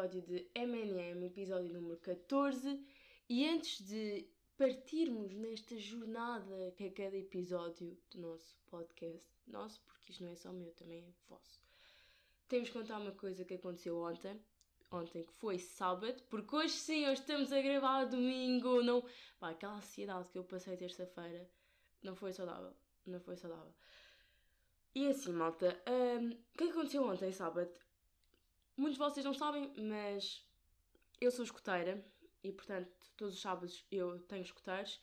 episódio de MNM, episódio número 14. E antes de partirmos nesta jornada que é cada episódio do nosso podcast, nosso, porque isto não é só meu, também é vosso, temos que contar uma coisa que aconteceu ontem. Ontem, que foi sábado, porque hoje sim, hoje estamos a gravar domingo. Não, pá, aquela ansiedade que eu passei terça-feira não foi saudável. Não foi saudável. E assim, malta, um, o que aconteceu ontem, sábado? Muitos de vocês não sabem, mas eu sou escoteira e, portanto, todos os sábados eu tenho escoteiros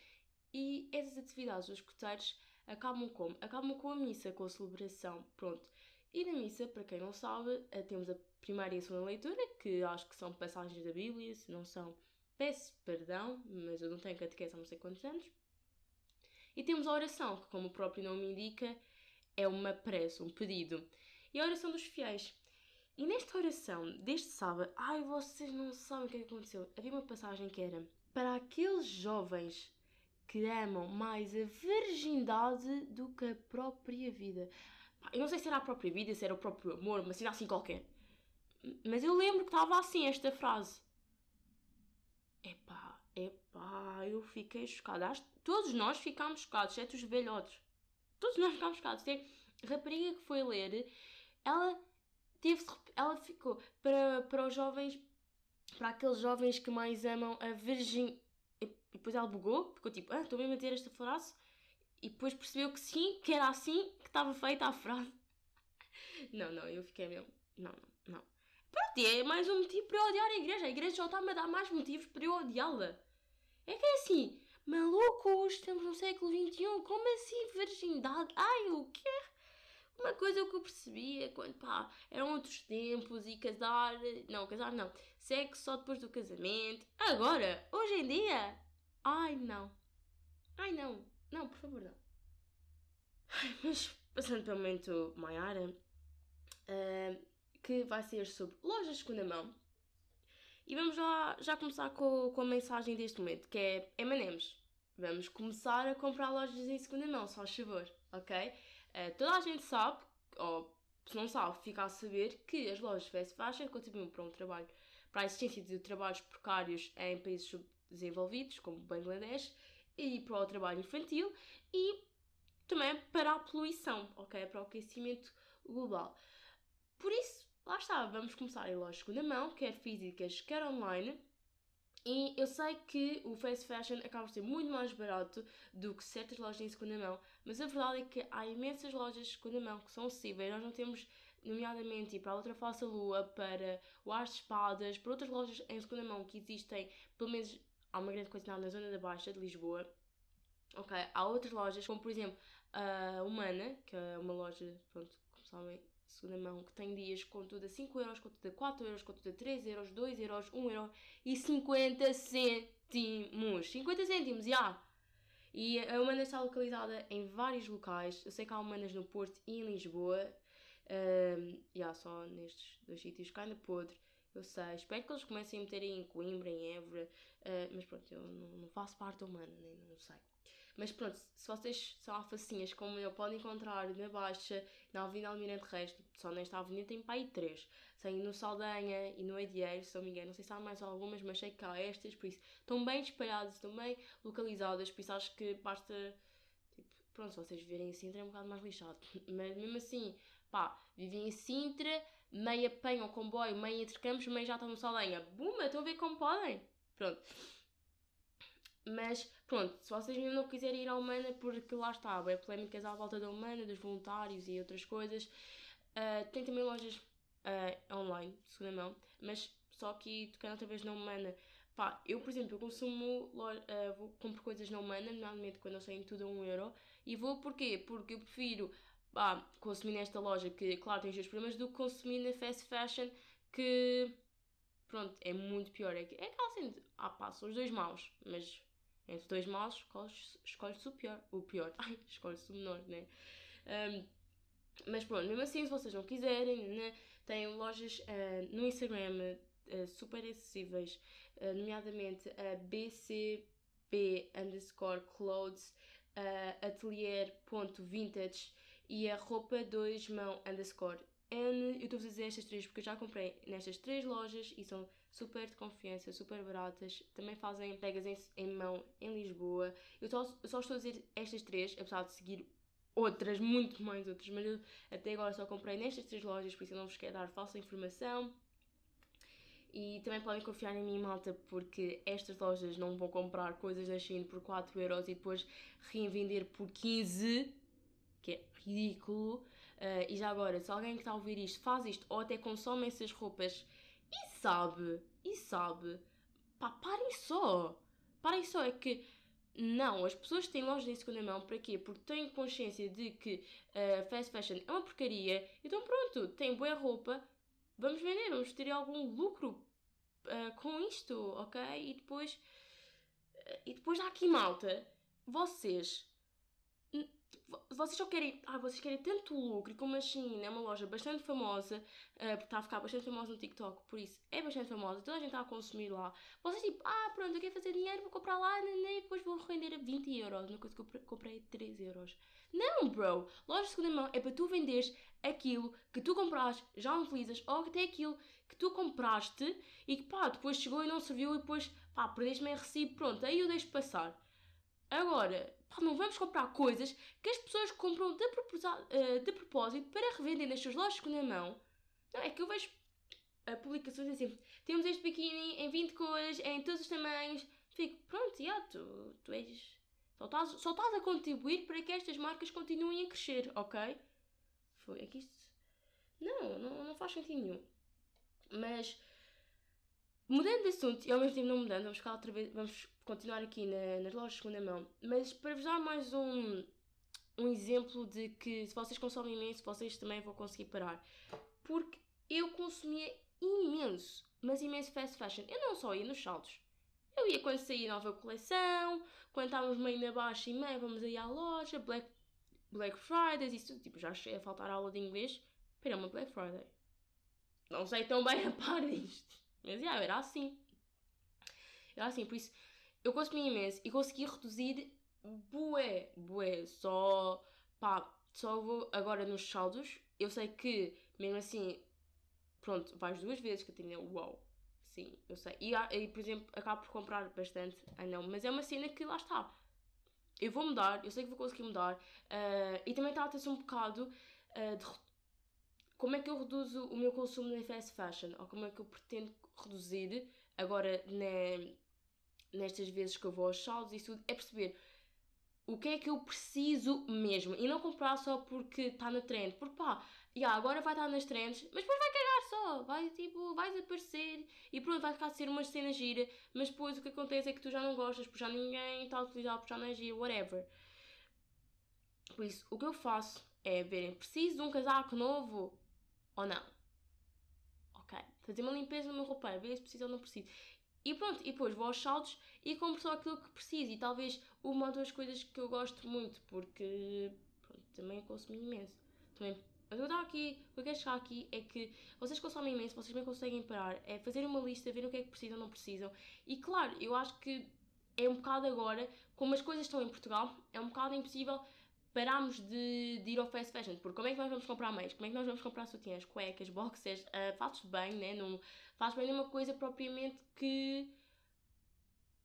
e essas atividades dos escoteiros acabam como? Acabam com a missa, com a celebração, pronto. E na missa, para quem não sabe, eh, temos a primeira e a segunda leitura, que acho que são passagens da Bíblia, se não são, peço perdão, mas eu não tenho catequese há não sei quantos anos. E temos a oração, que como o próprio nome indica, é uma prece, um pedido. E a oração dos fiéis. E nesta oração deste sábado, ai, vocês não sabem o que, é que aconteceu. Havia uma passagem que era para aqueles jovens que amam mais a virgindade do que a própria vida. Eu não sei se era a própria vida, se era o próprio amor, mas era assim qualquer. Mas eu lembro que estava assim esta frase. Epá, epá, eu fiquei chocada. Todos nós ficámos chocados, exceto os velhotes. Todos nós ficámos chocados. Tem rapariga que foi ler, ela teve ela ficou para, para os jovens, para aqueles jovens que mais amam a virgem. E depois ela bugou, ficou tipo, ah, estou mesmo a ter esta frase. E depois percebeu que sim, que era assim que estava feita a frase. Não, não, eu fiquei mesmo. Não, não, não. Pronto, é mais um motivo para eu odiar a igreja. A igreja já está-me a dar mais motivos para eu odiá-la. É que é assim, malucos, estamos no século XXI, como assim virgindade? Ai, o quê? Uma coisa que eu percebia quando, pá, eram outros tempos e casar. Não, casar não. Sexo só depois do casamento. Agora, hoje em dia. Ai, não. Ai, não. Não, por favor, não. Ai, mas, passando para o momento Maiara, uh, que vai ser sobre lojas de segunda mão. E vamos lá já começar com, com a mensagem deste momento, que é M&M's. Vamos começar a comprar lojas em segunda mão, só a favor, ok? Uh, toda a gente sabe, ou se não sabe, fica a saber que as lojas fast fashion contribuem para um trabalho, para a existência de trabalhos precários em países subdesenvolvidos, como Bangladesh, e para o trabalho infantil e também para a poluição, ok? Para o aquecimento global. Por isso, lá está, vamos começar em lojas de segunda mão, quer físicas, quer online. E eu sei que o fast fashion acaba por ser muito mais barato do que certas lojas em segunda mão, mas a verdade é que há imensas lojas de segunda mão que são acessíveis. Nós não temos, nomeadamente, para a Outra Falsa Lua, para o Ars de Espadas, para outras lojas em segunda mão que existem, pelo menos há uma grande quantidade na zona da Baixa de Lisboa. Ok, há outras lojas, como por exemplo a Humana, que é uma loja, pronto, sabem, segunda mão, que tem dias com tudo a 5 euros, com tudo a 4 euros, com tudo a 3 euros, 2 euros, 1 euro e 50 cêntimos. 50 cêntimos, já! Yeah. E a Humana está localizada em vários locais. Eu sei que há Humanas no Porto e em Lisboa. Um, e há só nestes dois sítios cá ainda podre. Eu sei, espero que eles comecem a meter em Coimbra, em Évora, uh, mas pronto, eu não, não, faço parte humana, nem não sei. Mas pronto, se vocês são alfacinhas como eu, podem encontrar na Baixa, na Avenida Almirante Reis, só nesta avenida tem aí três. Tem no Saldanha e no Edieiro, se não me engano, não sei se há mais algumas, mas sei que há estas, por isso estão bem espalhadas, estão bem localizadas, por isso acho que basta Tipo, pronto, se vocês viverem em Sintra é um bocado mais lixado. Mas mesmo assim, pá, vivem em Sintra, meio apanham o comboio, meio entre campos, meio já estão no Saldanha. Buma, estão a ver como podem? Pronto. Mas, pronto, se vocês ainda não quiserem ir à Humana, porque lá está, é polémicas à volta da Humana, dos voluntários e outras coisas, uh, tem também lojas uh, online, de segunda mão, mas só que tocando outra vez na Humana, Pá, eu, por exemplo, eu consumo, uh, vou, compro coisas na Humana, normalmente quando eu saio tudo a 1 euro. E vou porquê? Porque eu prefiro pá, consumir nesta loja, que claro tem os seus problemas, do que consumir na fast fashion, que pronto, é muito pior. É, é aquela assim, ah pá, são os dois maus, mas entre dois maus escolhes, escolhes o pior. O pior, ai, escolhes o menor, né? Um, mas pronto, mesmo assim, se vocês não quiserem, né, tem lojas uh, no Instagram uh, super acessíveis, uh, nomeadamente a BCB underscore clothes, uh, atelier.vintage e a roupa 2 mão underscore N, eu estou a dizer estas três porque eu já comprei nestas três lojas e são super de confiança, super baratas. Também fazem pegas em, em mão em Lisboa. Eu só, só estou a dizer estas três, apesar de seguir outras, muito mais outras, mas eu até agora só comprei nestas três lojas, por isso eu não vos quero dar falsa informação. E também podem confiar em mim, malta, porque estas lojas não vão comprar coisas da China por 4€ euros e depois reinvender por 15, que é ridículo. Uh, e já agora, se alguém que está a ouvir isto faz isto ou até consome essas roupas e sabe, e sabe, pá, parem só. Parem só, é que não, as pessoas têm lojas em segunda mão, para quê? Porque têm consciência de que uh, fast fashion é uma porcaria, então pronto, tem boa roupa, vamos vender, vamos ter algum lucro uh, com isto, ok? E depois, e depois há aqui malta, vocês vocês só querem, ah, vocês querem tanto lucro, como a Shein é uma loja bastante famosa, uh, porque está a ficar bastante famosa no TikTok, por isso é bastante famosa, toda a gente está a consumir lá. Vocês tipo, ah, pronto, eu quero fazer dinheiro, vou comprar lá e depois vou render a 20 euros, uma coisa que eu comprei a 3 euros. Não, bro! Loja de segunda mão é para tu venderes aquilo que tu compraste, já utilizas, ou até aquilo que tu compraste e que pá, depois chegou e não serviu e depois pá, perdeste-me em recibo, pronto, aí eu deixo passar. Agora, pá, não vamos comprar coisas que as pessoas compram de, uh, de propósito para revender nas suas lojas de segunda mão. Não, é que eu vejo uh, publicações assim, temos este biquíni em 20 cores, em todos os tamanhos. Fico, pronto, já, tu, tu és... Só estás, só estás a contribuir para que estas marcas continuem a crescer, ok? Foi, é que isto... Não, não, não faz sentido nenhum. Mas, mudando de assunto, e ao mesmo tempo não mudando, vamos ficar outra vez, vamos continuar aqui na, nas lojas de segunda mão, mas para vos dar mais um, um exemplo de que se vocês consomem imenso, vocês também vão conseguir parar. Porque eu consumia imenso, mas imenso fast fashion. Eu não só ia nos saltos. Eu ia quando saía nova coleção, quando estávamos meio na baixa e meio, vamos aí à loja, Black, Black Fridays, isso tipo, já cheguei a faltar aula de inglês para uma Black Friday. Não sei tão bem a par disto. Mas já, era assim. Era assim, por isso eu consumi imenso e consegui reduzir bué, bué. Só, pá, só vou agora nos saldos. Eu sei que, mesmo assim, pronto, vais duas vezes, que Catarina, uau. Sim, eu sei. E, e, por exemplo, acabo por comprar bastante. Ah, não, mas é uma cena que lá está. Eu vou mudar, eu sei que vou conseguir mudar. Uh, e também ter um bocado uh, de como é que eu reduzo o meu consumo na fast fashion, ou como é que eu pretendo reduzir agora na, nestas vezes que eu vou aos saldos e tudo, é perceber o que é que eu preciso mesmo. E não comprar só porque está na trend, porque pá, yeah, agora vai estar nas trends, mas depois vai cagar só, vai tipo, vai desaparecer e pronto, vai ficar a ser uma cena gira, mas depois o que acontece é que tu já não gostas, porque já ninguém está a utilizar, porque já não é gira, whatever. Por isso, o que eu faço é verem, preciso de um casaco novo ou não? Ok, fazer uma limpeza no meu roupeiro, ver se preciso ou não preciso. E pronto, e depois vou aos saldos e compro só aquilo que preciso. E talvez uma ou duas coisas que eu gosto muito, porque pronto, também consumo imenso. Também, mas eu estou aqui, o que eu quero chegar aqui é que vocês consomem imenso, vocês bem conseguem parar, é fazer uma lista, ver o que é que precisam ou não precisam. E claro, eu acho que é um bocado agora, como as coisas estão em Portugal, é um bocado impossível pararmos de, de, ir ao fast fashion, porque como é que nós vamos comprar meios? Como é que nós vamos comprar sutiãs, cuecas, boxers, uh, de banho, né? Não, faz bem uma coisa propriamente que.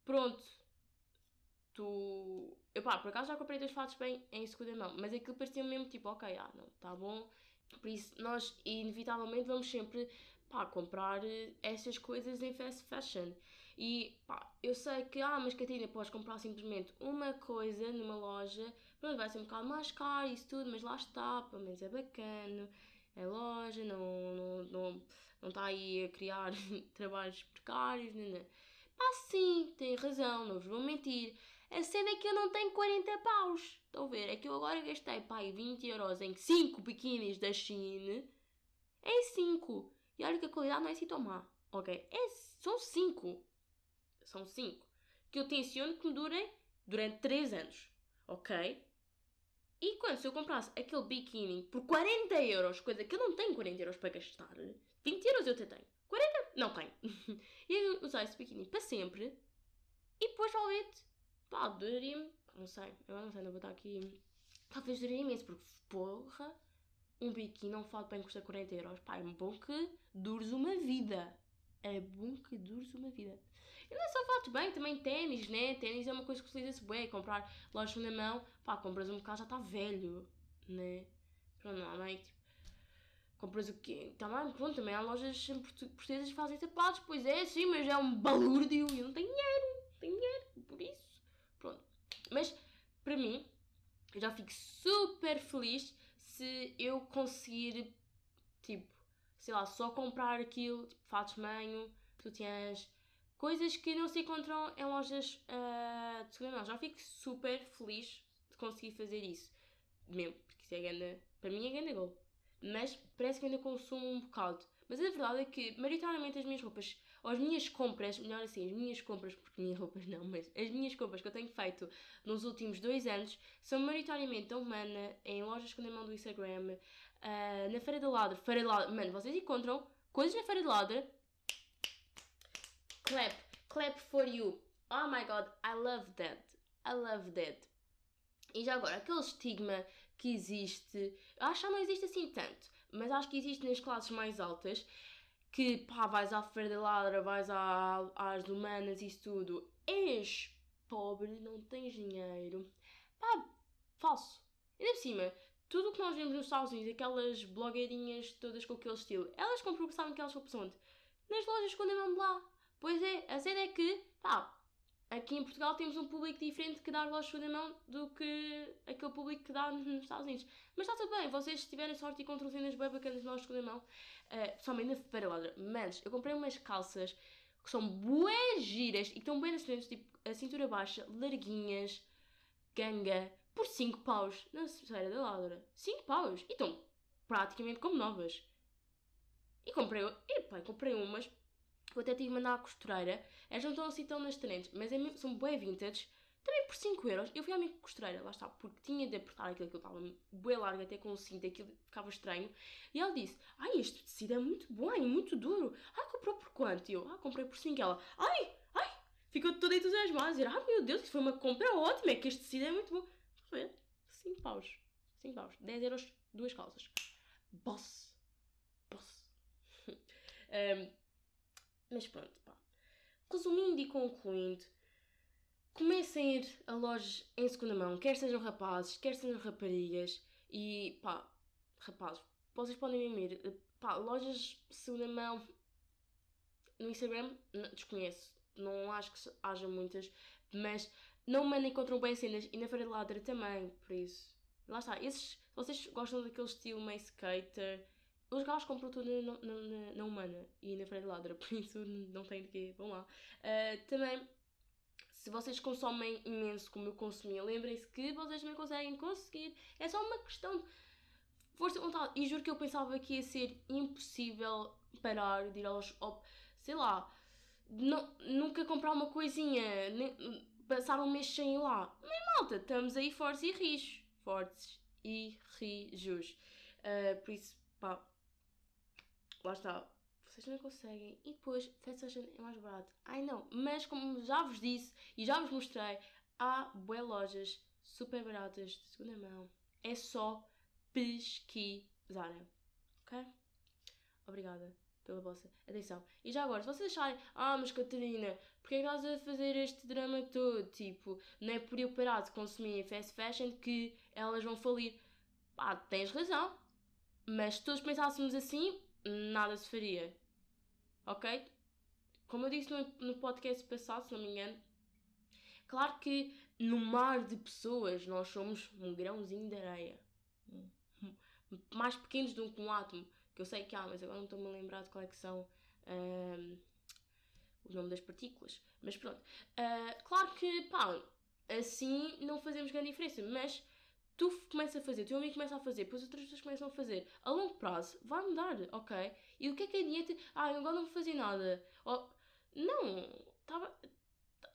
Pronto. Tu. Eu pá, por acaso já comprei dois fatos bem em segunda mão, mas aquilo parecia mesmo tipo, ok, ah, não, tá bom. Por isso, nós inevitavelmente vamos sempre pá, comprar eh, essas coisas em fast fashion. E pá, eu sei que, ah, mas Catarina, podes comprar simplesmente uma coisa numa loja, pronto, vai ser um bocado mais caro isso tudo, mas lá está, pelo menos é bacana, é loja, não, não, não, não está aí a criar trabalhos precários, não, não. Pá, sim, tem razão, não vos vou mentir. A cena é que eu não tenho 40 paus. Estão a ver? É que eu agora gastei, pá, 20 euros em 5 biquinis da Shein. É 5. E olha que a qualidade não é assim tão má. Ok? É, são 5. São 5. Que eu tenciono que me durem durante 3 anos. Ok? E quando se eu comprasse aquele biquíni por 40 euros, coisa que eu não tenho 40 euros para gastar, 20 euros eu até tenho. 40? Não tenho. e eu usar esse biquíni para sempre. E depois, talvez, pá, duraria-me. Não sei, eu não sei, não vou estar aqui. Talvez duraria imenso, porque porra, um biquíni, um fato bem custa 40 euros. Pá, é bom que dures uma vida. É bom que dures uma vida. E não é só fatos bem, também ténis, né? Ténis é uma coisa que utiliza-se bem. Comprar loja na mão, pá, compras um bocado já está velho, né? Pronto, normalmente, tipo, compras o quê? Também, pronto, também há lojas portuguesas que fazem sapatos, pois é, sim, mas é um balúrdio e eu não tenho dinheiro, não tenho dinheiro, por isso, pronto. Mas, para mim, eu já fico super feliz se eu conseguir, tipo, sei lá, só comprar aquilo, tipo, fatos manho, sutiãs, coisas que não se encontram em lojas uh, de segunda mão. Já fico super feliz de conseguir fazer isso. Mesmo, porque isso é grande, para mim é grande gol. Mas parece que ainda consumo um bocado. Mas a verdade é que, maioritariamente, as minhas roupas, ou as minhas compras, melhor assim, as minhas compras, porque minhas roupas não, mas as minhas compras que eu tenho feito nos últimos dois anos são maioritariamente da Humana, em lojas de mão do Instagram, uh, na Feira da Ladra. Feira da Ladra, mano, vocês encontram coisas na Feira da Ladra clap, clap for you. Oh my god, I love that. I love that. E já agora, aquele estigma que existe, acho que não existe assim tanto, mas acho que existe nas classes mais altas, que pá, vais à feira da ladra, vais à, às humanas e isso tudo, és pobre, não tens dinheiro. Pá, falso. E por cima, tudo o que nós vemos nos Estados Unidos, aquelas blogueirinhas todas com aquele estilo, elas compram porque sabem que elas são onde? Nas lojas quando andam lá. Pois é, a cena é que, pá, aqui em Portugal temos um público diferente que dá lojas de mão do que aquele público que dá nos Estados Unidos. Mas está tudo bem, vocês tiverem sorte e encontram cenas bem bacanas de lojas de mão, uh, principalmente na Feira Ladra. Mas eu comprei umas calças que são bué giras e estão bem nas frentes, tipo a cintura baixa, larguinhas, ganga, por 5 paus na Feira da Ladra. 5 paus! E estão praticamente como novas. E comprei, epá, comprei umas eu até tive que mandar à costureira. Elas não estão assim tão nas trends, mas é mesmo, são bem vintage. Também por 5 euros. Eu fui à minha costureira, lá está, porque tinha de apertar aquilo que eu estava bem largo, até com o cinto, aquilo ficava estranho. E ela disse: Ai, este tecido é muito bom, é muito duro. Ah, comprou por quanto? E eu: Ah, comprei por 5. Ela: Ai, ai, ficou toda entusiasmada a dizer: Ah, meu Deus, isso foi uma compra ótima, é que este tecido é muito bom. Foi 5 paus. 5 paus. 10 euros, duas calças. Boss. Boss. um, Mas pronto, pá. Resumindo e concluindo, comecem a ir a lojas em segunda mão, quer sejam rapazes, quer sejam raparigas, e pá, rapazes, vocês podem mesmo ir, pá, lojas segunda mão no Instagram, desconheço, não acho que haja muitas, mas não me encontram bem cenas e na Feira de Ladra também, por isso. Lá está, esses, vocês gostam daquele estilo meio skater, os gajos compram tudo na, na, na, Humana e na Feira de Ladra, por isso não tem de quê, vão lá. Uh, também, se vocês consomem imenso como eu consumia, lembrem-se que vocês também conseguem conseguir. É só uma questão de força de vontade. E juro que eu pensava que ia ser impossível parar de ir aos. Sei lá, não, nunca comprar uma coisinha, nem, passar um mês sem ir lá. Mas malta, estamos aí fortes e rijos. Fortes e rijos. Uh, por isso, pá lá está, vocês não conseguem. E depois, fast fashion é mais barato. Ai não, mas como já vos disse e já vos mostrei, há boas lojas super baratas de segunda mão. É só pesquisarem. Ok? Obrigada pela vossa atenção. E já agora, se vocês acharem, ah, mas Catarina, porque é que estás a fazer este drama todo? Tipo, não é por eu parar de consumir fast fashion que elas vão falir. Pá, tens razão. Mas se todos pensássemos assim, nada se faria. Ok? Como eu disse no, no podcast passado, se não me engano, claro que no mar de pessoas nós somos um grãozinho de areia. Mais pequenos do que um átomo. Que eu sei que há, mas agora não estou-me a lembrar de qual é que são um, o nome das partículas. Mas pronto. Uh, claro que, pá, assim não fazemos grande diferença. Mas tu começas a fazer, teu amigo começa a fazer, depois outras pessoas começam a fazer, a longo prazo vai mudar, ok? E o que é que adianta? Ah, eu agora não vou fazer nada. Oh, não,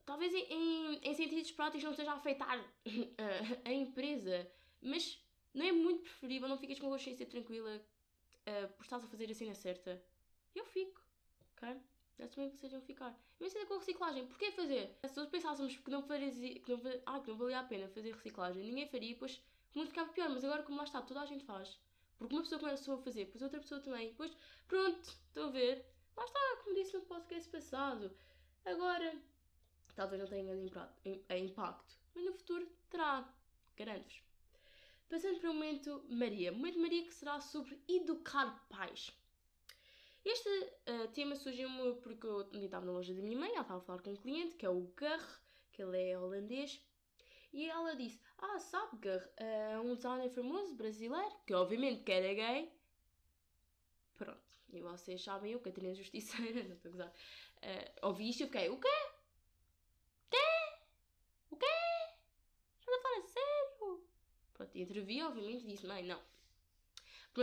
talvez em, em, em, sentidos práticos não esteja a afetar a, a empresa, mas não é muito preferível, não ficas com a consciência tranquila uh, por estás a fazer a cena certa. Eu fico, ok? É também que vão ficar. Mas ainda com a reciclagem, porquê fazer? Se nós pensássemos que não, faria, que, não, ah, que não valia a pena fazer reciclagem, ninguém faria, pois o mundo ficava pior. Mas agora, como lá está, toda a gente faz. Porque uma pessoa começou a fazer, depois outra pessoa também, depois, pronto, estou a ver. Lá está, como disse no podcast passado. Agora, talvez não tenha grande impacto, mas no futuro terá, garanto-vos. Passando para o momento Maria. Momento Maria que será sobre educar pais. Este uh, tema surgiu-me porque eu estava na loja da minha mãe, ela estava a falar com um cliente, que é o Gar, que ele é holandês, e ela disse, ah, sabe Gar, uh, um designer famoso brasileiro, que obviamente que era gay, pronto, e vocês sabem eu, Catarina Justiceira, não estou a gozar, uh, ouvi isto e fiquei, o quê? Quê? O quê? Estás a falar sério? Pronto, e intervi, obviamente, e disse, mãe, não,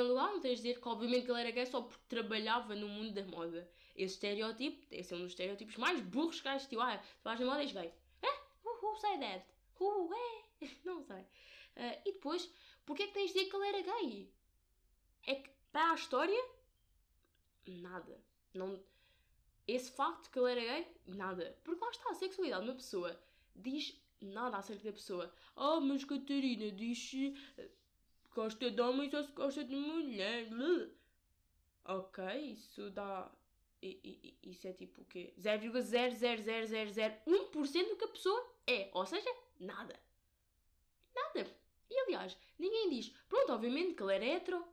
lugar, não tens de dizer que obviamente ele era gay só porque trabalhava no mundo da moda. Esse estereótipo, esse é um dos estereótipos mais burros que existiu. Ah, tu vais na moda e és gay. Eh? Who, who say that? Who, é? Não sei. Uh, e depois, porquê é que tens de dizer que ele era gay? É que, para a história, nada. Não... Esse facto que ele era gay, nada. Porque lá está, a sexualidade de uma pessoa diz nada acerca da pessoa. Oh, mas Catarina diz gosta de homens ou se gosta de mulher. Ok, isso dá. Isso é tipo o quê? 0,00001% do que a pessoa é. Ou seja, nada. Nada. E aliás, ninguém diz, pronto, obviamente que ele era hetero.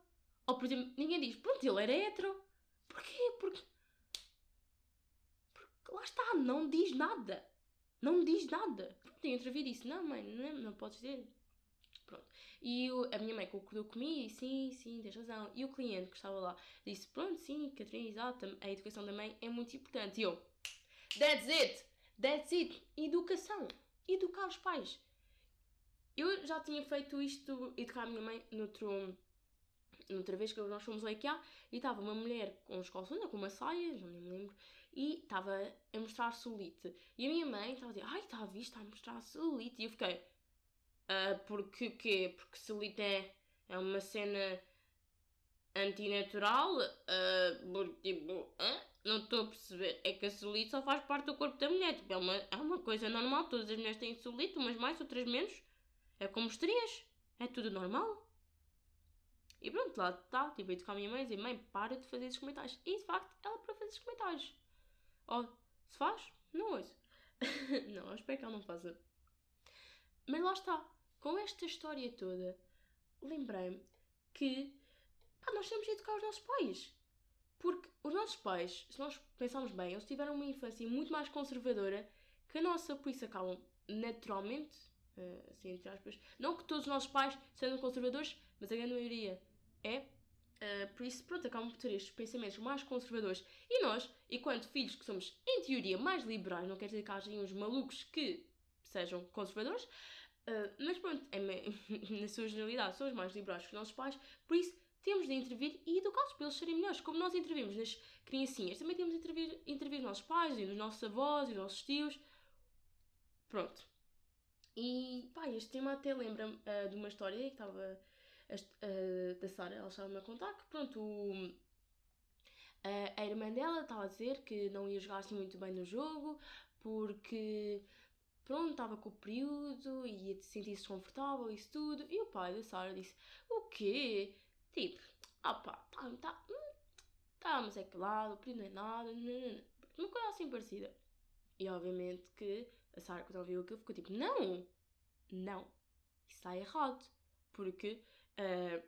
Ou por exemplo, ninguém diz, pronto, ele era hetero. Porquê? Porque. Porque lá está, não diz nada. Não diz nada. Pronto, eu entrevi e disse, não, mãe, não, não podes dizer. Pronto. E eu, a minha mãe concordou comigo e sim, sim, tens razão. E o cliente que estava lá disse: Pronto, sim, Catarina, exato, a educação da mãe é muito importante. E eu: That's it! That's it! Educação! Educar os pais. Eu já tinha feito isto, educar a minha mãe, noutro, noutra vez que nós fomos ao IKEA e estava uma mulher com os calções, com uma saia, já nem me lembro, e estava a mostrar solite. E a minha mãe estava a dizer: Ai, está a ver, está a mostrar solite. E eu fiquei Uh, porque o quê? Porque celulite é, uma cena antinatural? Uh, porque, tipo, não estou a perceber. É que a celulite só faz parte do corpo da mulher. Tipo, é, uma, é uma coisa normal. Todas as mulheres têm celulite, umas mais, outras menos. É como estrias. É tudo normal. E pronto, lá está. Tipo, com a minha mãe e dizer: Mãe, para de fazer esses comentários. E de facto, ela para fazer esses comentários. Oh, se faz? Não ouço. não, eu espero que ela não faça. Mas lá está com esta história toda, lembrei-me que pá, nós temos de educar os nossos pais. Porque os nossos pais, se nós pensarmos bem, eles tiveram uma infância muito mais conservadora que a nossa, por isso acabam naturalmente, uh, assim entre aspas, não que todos os nossos pais sejam conservadores, mas a grande maioria é. Uh, por isso, pronto, acabam por ter estes pensamentos mais conservadores. E nós, enquanto filhos que somos, em teoria, mais liberais, não quer dizer que hajam uns malucos que sejam conservadores, Uh, mas pronto, é, na sua generalidade, são os mais liberais que os nossos pais, por isso temos de intervir e educá-los para eles serem melhores. Como nós intervimos nas criancinhas, também temos de intervir, intervir nos nossos pais e nos nossos avós e nos nossos tios. Pronto. E pá, este tema até lembra-me uh, de uma história que estava uh, da Sara, ela estava-me a contar que pronto, o, a irmã dela estava a dizer que não ia jogar assim muito bem no jogo porque pronto, estava com o período e ia sentir-se desconfortável e isso tudo. E o pai da Sara disse: O quê? Tipo, pá, tá, tá, hum, tá, mas é claro, o período não é nada, não, não, não. uma coisa assim parecida. E obviamente que a Sara, quando ouviu aquilo, ficou tipo: Não, não, isso está errado. Porque uh,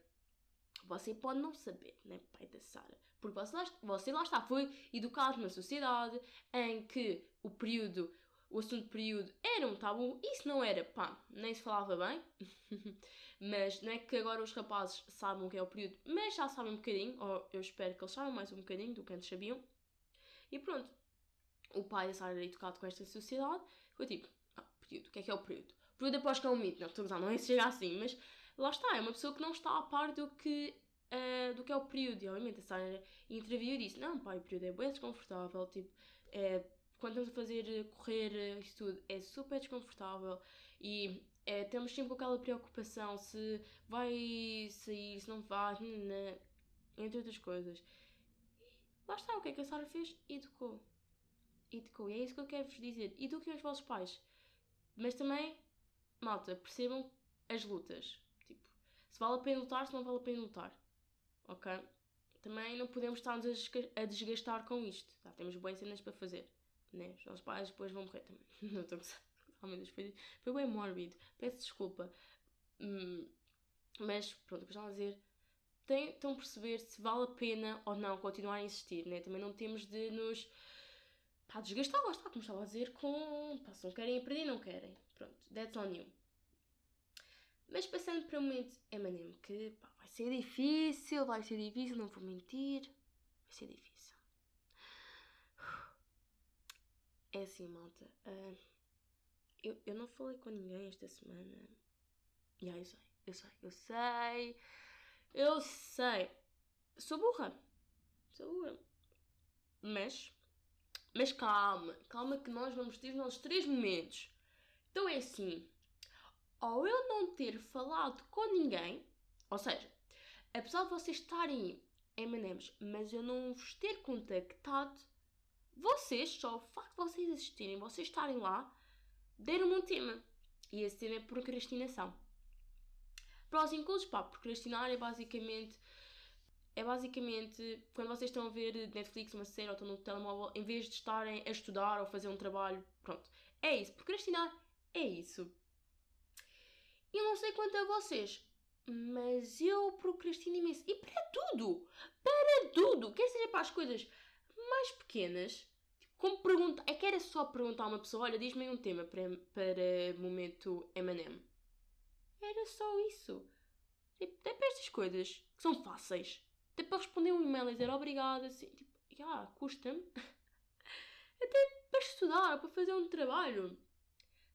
você pode não saber, né, pai da Sara? Porque você lá, você lá está, foi educado numa sociedade em que o período o assunto período era um tabu, isso não era, pá, nem se falava bem, mas não é que agora os rapazes sabem o que é o período, mas já sabem um bocadinho, ou eu espero que eles saibam mais um bocadinho do que antes sabiam, e pronto, o pai da Sara era educado com esta sociedade, foi tipo, ah, período, o que é que é o período? O período após que é um mito, não, estou a não é se chega assim, mas lá está, é uma pessoa que não está a par do que Uh, do que é o período. E obviamente a Sara interviu e disse: Não, pai, o período é bem desconfortável, tipo, é quando estamos a fazer correr eh, isso tudo, é super desconfortável e é, temos sempre aquela preocupação se vai sair, se não vai, entre outras coisas. E lá está, o que é que a Sara fez? Educou. Educou. E é isso que eu quero vos dizer. Eduquem os vossos pais. Mas também, malta, percebam as lutas. Tipo, se vale a pena lutar, se não vale a pena lutar. ok? Também não podemos estar-nos a desgastar com isto, tá? Temos boas cenas para fazer, né? Os nossos pais depois vão morrer também. não estou a gostar. Oh, meu Deus, foi, foi bem mórbido. Peço desculpa. Hum, mas, pronto, depois estava a dizer tentam perceber se vale a pena ou não continuar a insistir, né? Também não temos de nos pá, desgastar, lá está, como estava a dizer, com pá, se não querem aprender, não querem. Pronto, that's on you. Mas passando para o momento Emanem, que pá, vai ser difícil, vai ser difícil, não vou mentir, vai ser difícil. É assim, malta. Uh, eu, eu não falei com ninguém esta semana. Já, yeah, eu sei, eu sei, eu sei. Eu sei. Sou burra. Sou burra. Mas. Mas calma. Calma que nós vamos ter os nossos três momentos. Então é assim. Ou eu não ter falado com ninguém. Ou seja, apesar de vocês estarem M&M's, mas eu não vos ter contactado, vocês, só o facto de vocês existirem, vocês estarem lá, deram-me um tema. E esse tema é procrastinação. Prós e inclusos, pá, procrastinar é basicamente. É basicamente quando vocês estão a ver Netflix, uma série ou estão no telemóvel, em vez de estarem a estudar ou fazer um trabalho, pronto. É isso. Procrastinar é isso. Eu não sei quanto a vocês, mas eu procrastino imenso. E para tudo! Para tudo! Quer seja para as coisas mais pequenas, como pergunta, é que era só perguntar a uma pessoa: olha, diz-me um tema para, para momento MM. Era só isso. Tipo, até para estas coisas que são fáceis. Até para responder um e-mail e dizer obrigado, assim, tipo, já, yeah, custa-me. Até para estudar, para fazer um trabalho.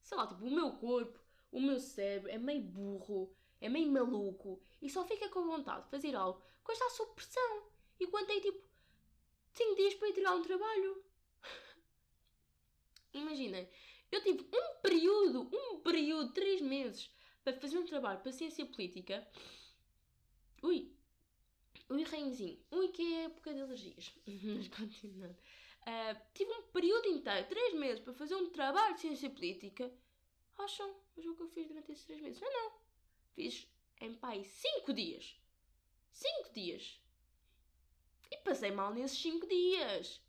Sei lá, tipo, o meu corpo, o meu cérebro é meio burro, é meio maluco e só fica com vontade de fazer algo quando está sob pressão. E quando tem tipo 5 dias para entregar um trabalho. Imaginem, eu tive um período, um período, 3 meses, para fazer um trabalho para ciência política. Ui! Ui, rainzinho. Ui, que é época de alergias. Mas continuando. Uh, tive um período inteiro, 3 meses, para fazer um trabalho de ciência política. Acham? Mas o que eu fiz durante esses 3 meses? Não, não. Fiz em pai 5 dias. 5 dias. E passei mal nesses 5 dias.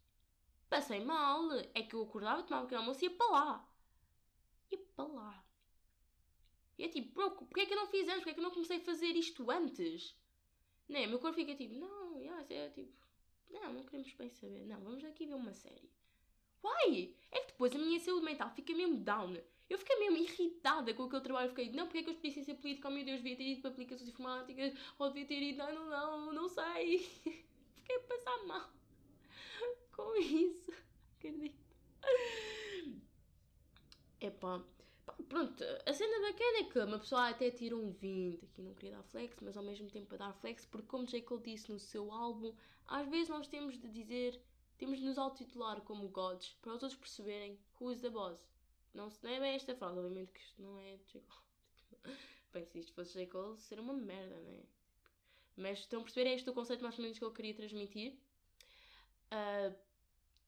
Passei mal. É que eu acordava, tomava aquele almoço e ia para lá. Ia para lá. E é tipo, porquê é que eu não fiz antes? Porquê é que eu não comecei a fazer isto antes? Né? O meu corpo fica tipo, não, é tipo, não, não queremos bem saber. Não, vamos aqui ver uma série. Why? É que depois a minha saúde mental fica mesmo down. Eu fiquei mesmo irritada com aquele trabalho. Fiquei, não, porque é que eu escolhi ciência política? Oh meu Deus, devia ter ido para aplicações informáticas. Ou devia ter ido, não, não, não, não sei. a passar mal com isso. Acredito. Epá, pronto, a cena bacana é que uma pessoa até tira um 20, aqui não queria dar flex, mas ao mesmo tempo para dar flex, porque como J. Cole disse no seu álbum, às vezes nós temos de dizer, temos de nos autotitular como gods, para os outros perceberem who is the boss. Não, não é bem esta frase, obviamente que isto não é J. Cole. Bem, se isto fosse J. Cole, seria uma merda, não é? Mas estão a perceber, é este o conceito mais ou menos que eu queria transmitir. Uh,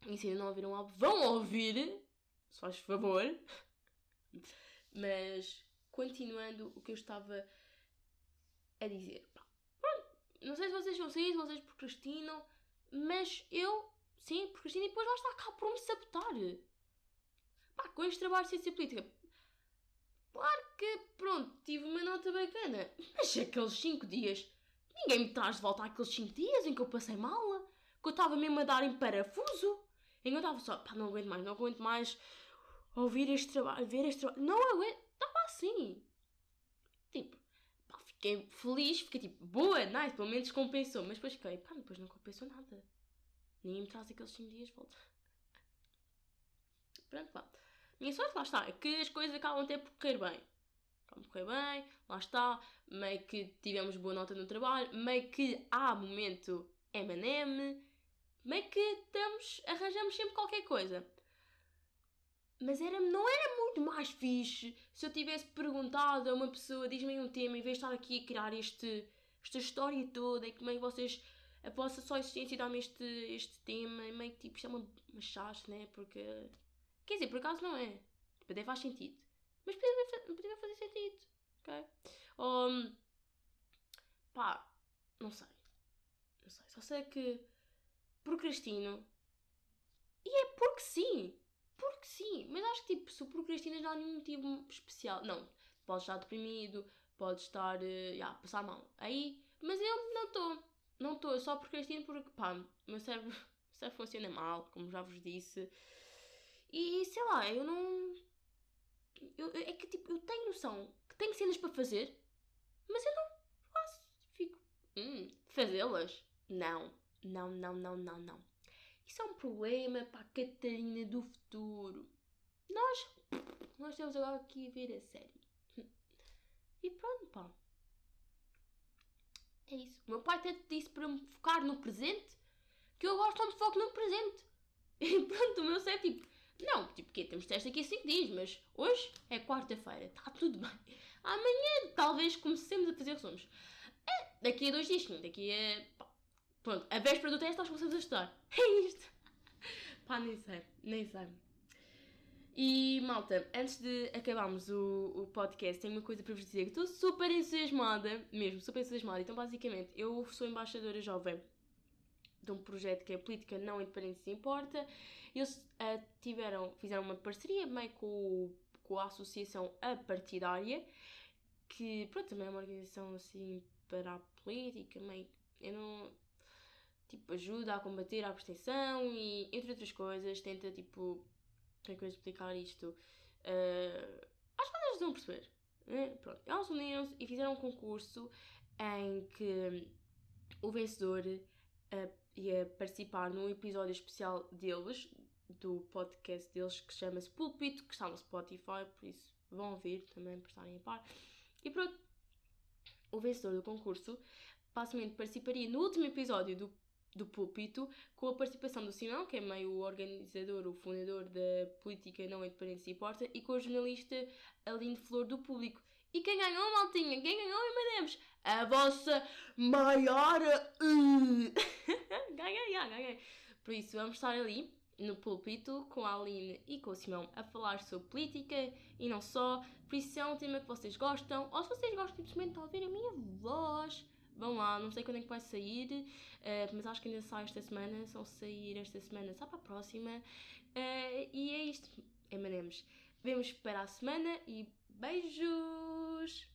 e se ainda não ouviram o álbum, vão ouvir, se faz favor. Mas, continuando o que eu estava a dizer. Pronto, não sei se vocês são assim, se vocês procrastinam, mas eu, sim, procrastino e depois lá está, acabo por me sabotar. Pá, com este trabalho de ciência política, claro que, pronto, tive uma nota bacana, mas aqueles 5 dias, ninguém me traz de volta aqueles 5 dias em que eu passei mal, que eu estava mesmo a dar em parafuso, em que eu estava só, pá, não aguento mais, não aguento mais ouvir este trabalho, ver este trabalho. Não aguento. Estava assim. Tipo, pá, fiquei feliz, fiquei tipo, boa, nice, pelo menos compensou. Mas depois fiquei, pá, depois não compensou nada. Ninguém me traz aqueles 5 dias de volta. Pronto, pá. Minha sorte, lá está, é que as coisas acabam até por correr bem. Por correr bem, lá está. Meio que tivemos boa nota no trabalho, meio que há momento M&M, meio que estamos, arranjamos sempre qualquer coisa. Mas era, não era muito mais fixe se eu tivesse perguntado a uma pessoa, diz-me um tema, em vez de estar aqui a criar este, esta história toda, e que meio vocês, a vossa só existência dá-me este, este tema, e meio que tipo, isto é uma, uma chaste, né? Porque, quer dizer, por acaso não é. Tipo, até faz sentido. Mas podia, podia fazer sentido, ok? Um, pá, não sei. Não sei. Só sei que procrastino. E é porque sim. Porque sim. Mas acho que tipo, se procrastinas não há nenhum motivo especial. Não. Podes estar deprimido, podes estar uh, yeah, a passar mal. Aí. Mas eu não estou. Não estou. Eu só procrastino porque, pá, meu cérebro, meu cérebro funciona mal, como já vos disse. E sei lá, eu não. Eu, é que tipo, eu tenho noção que tenho cenas para fazer, mas eu não faço. Fico. Hum, fazê-las? Não. Não, não, não, não, não. Isso é um problema para a Catarina do futuro. Nós. Nós temos agora aqui a ver a série. E pronto, pá. É isso. O meu pai até disse para me focar no presente que eu gosto de foco no presente. E pronto, o meu é tipo não, tipo, que temos teste aqui 5 dias, mas hoje é quarta-feira, está tudo bem. Amanhã talvez comecemos a fazer resumos. É, daqui a dois dias, sim, daqui a. Pá, pronto, a véspera do teste nós começamos a estudar. É isto. Pá, nem sei, nem sei. E malta, antes de acabarmos o, o podcast, tenho uma coisa para vos dizer que estou super entusiasmada, mesmo, super entusiasmada. Então, basicamente, eu sou embaixadora jovem de um projeto que é Política Não Independência Importa. Eles uh, tiveram, fizeram uma parceria meio com, com a Associação Apartidária, que pronto, também é uma organização assim para a política, meio. Eu não. Tipo, ajuda a combater a abstenção e, entre outras coisas, tenta, tipo. Como é que eu explicar isto? Uh, acho que vocês vão perceber. Né? Pronto, eles uniram-se e fizeram um concurso em que o vencedor uh, ia participar num episódio especial deles, do podcast deles, que chama-se Púlpito, que está no Spotify, por isso vão ouvir também para estarem a par. E pronto, o vencedor do concurso basicamente participaria no último episódio do, do Púlpito, com a participação do Simão, que é meio o organizador, o fundador da Política Não Independência e Porta, e com a jornalista Aline Flor do Público. E quem ganhou, maltinha? Quem ganhou, Emanemos? A vossa maior... Uh. ganhei, ganhei. Por isso, vamos estar ali no púlpito com a Aline e com o Simão a falar sobre política e não só. Por isso, se é um tema que vocês gostam, ou se vocês gostam simplesmente de ouvir a minha voz, vão lá. Não sei quando é que vai sair, uh, mas acho que ainda sai esta semana. Se não sair esta semana, sai para a próxima. Uh, e é isto. Emanemos. Vemos para a semana e beijos!